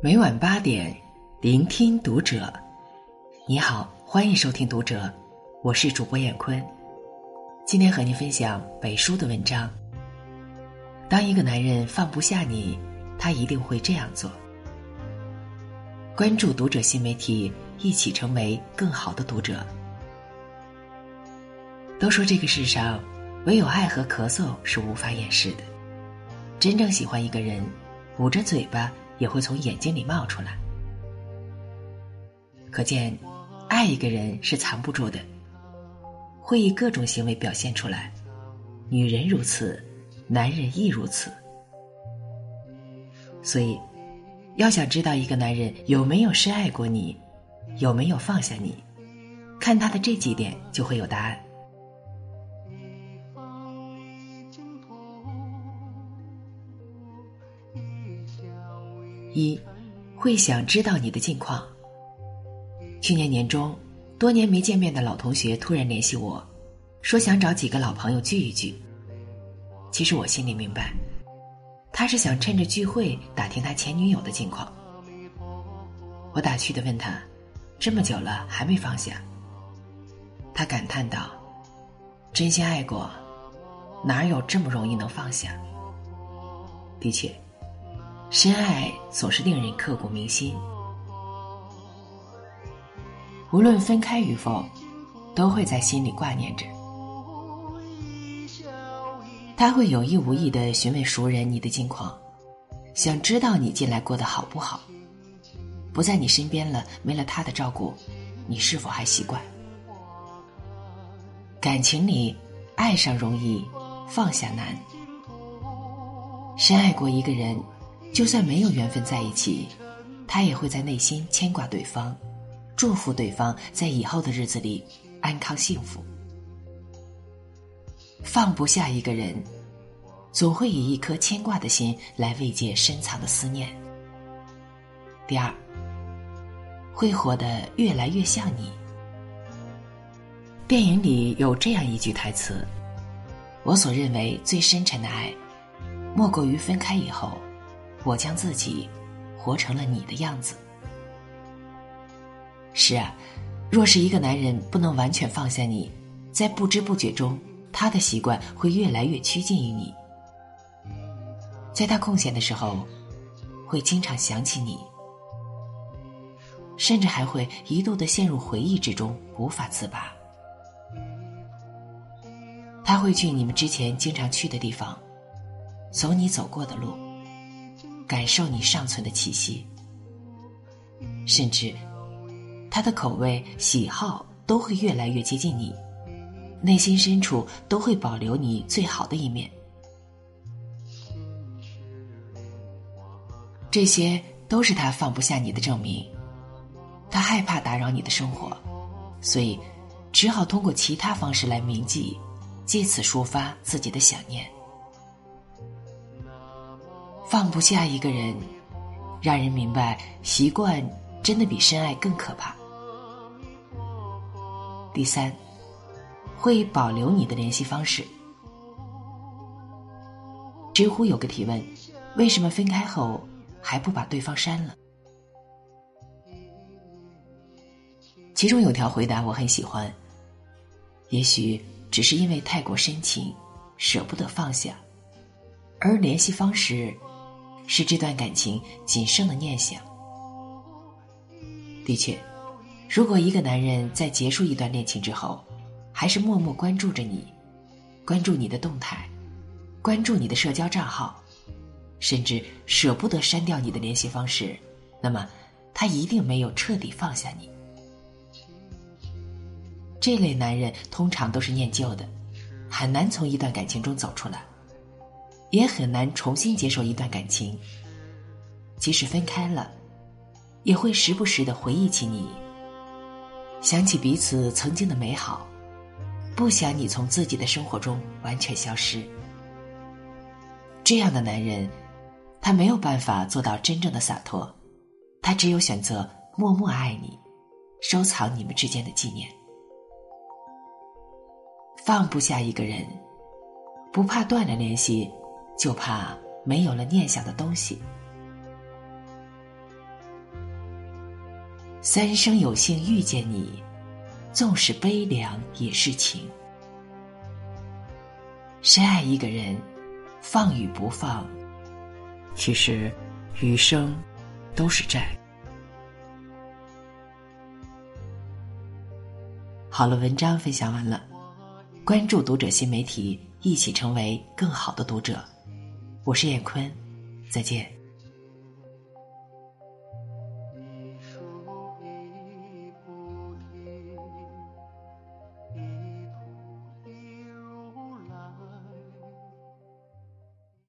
每晚八点，聆听读者。你好，欢迎收听读者，我是主播闫坤。今天和您分享北叔的文章。当一个男人放不下你，他一定会这样做。关注读者新媒体，一起成为更好的读者。都说这个世上，唯有爱和咳嗽是无法掩饰的。真正喜欢一个人，捂着嘴巴。也会从眼睛里冒出来，可见，爱一个人是藏不住的，会以各种行为表现出来。女人如此，男人亦如此。所以，要想知道一个男人有没有深爱过你，有没有放下你，看他的这几点就会有答案。一，会想知道你的近况。去年年中，多年没见面的老同学突然联系我，说想找几个老朋友聚一聚。其实我心里明白，他是想趁着聚会打听他前女友的近况。我打趣的问他：“这么久了还没放下？”他感叹道：“真心爱过，哪有这么容易能放下？”的确。深爱总是令人刻骨铭心，无论分开与否，都会在心里挂念着。他会有意无意的询问熟人你的近况，想知道你近来过得好不好。不在你身边了，没了他的照顾，你是否还习惯？感情里，爱上容易，放下难。深爱过一个人。就算没有缘分在一起，他也会在内心牵挂对方，祝福对方在以后的日子里安康幸福。放不下一个人，总会以一颗牵挂的心来慰藉深藏的思念。第二，会活得越来越像你。电影里有这样一句台词：“我所认为最深沉的爱，莫过于分开以后。”我将自己活成了你的样子。是啊，若是一个男人不能完全放下你，在不知不觉中，他的习惯会越来越趋近于你。在他空闲的时候，会经常想起你，甚至还会一度的陷入回忆之中，无法自拔。他会去你们之前经常去的地方，走你走过的路。感受你尚存的气息，甚至他的口味、喜好都会越来越接近你，内心深处都会保留你最好的一面。这些都是他放不下你的证明。他害怕打扰你的生活，所以只好通过其他方式来铭记，借此抒发自己的想念。放不下一个人，让人明白习惯真的比深爱更可怕。第三，会保留你的联系方式。知乎有个提问：为什么分开后还不把对方删了？其中有条回答我很喜欢。也许只是因为太过深情，舍不得放下，而联系方式。是这段感情仅剩的念想。的确，如果一个男人在结束一段恋情之后，还是默默关注着你，关注你的动态，关注你的社交账号，甚至舍不得删掉你的联系方式，那么他一定没有彻底放下你。这类男人通常都是念旧的，很难从一段感情中走出来。也很难重新接受一段感情，即使分开了，也会时不时的回忆起你，想起彼此曾经的美好，不想你从自己的生活中完全消失。这样的男人，他没有办法做到真正的洒脱，他只有选择默默爱你，收藏你们之间的纪念。放不下一个人，不怕断了联系。就怕没有了念想的东西。三生有幸遇见你，纵使悲凉也是情。深爱一个人，放与不放，其实余生都是债。好了，文章分享完了，关注读者新媒体，一起成为更好的读者。我是燕坤，再见。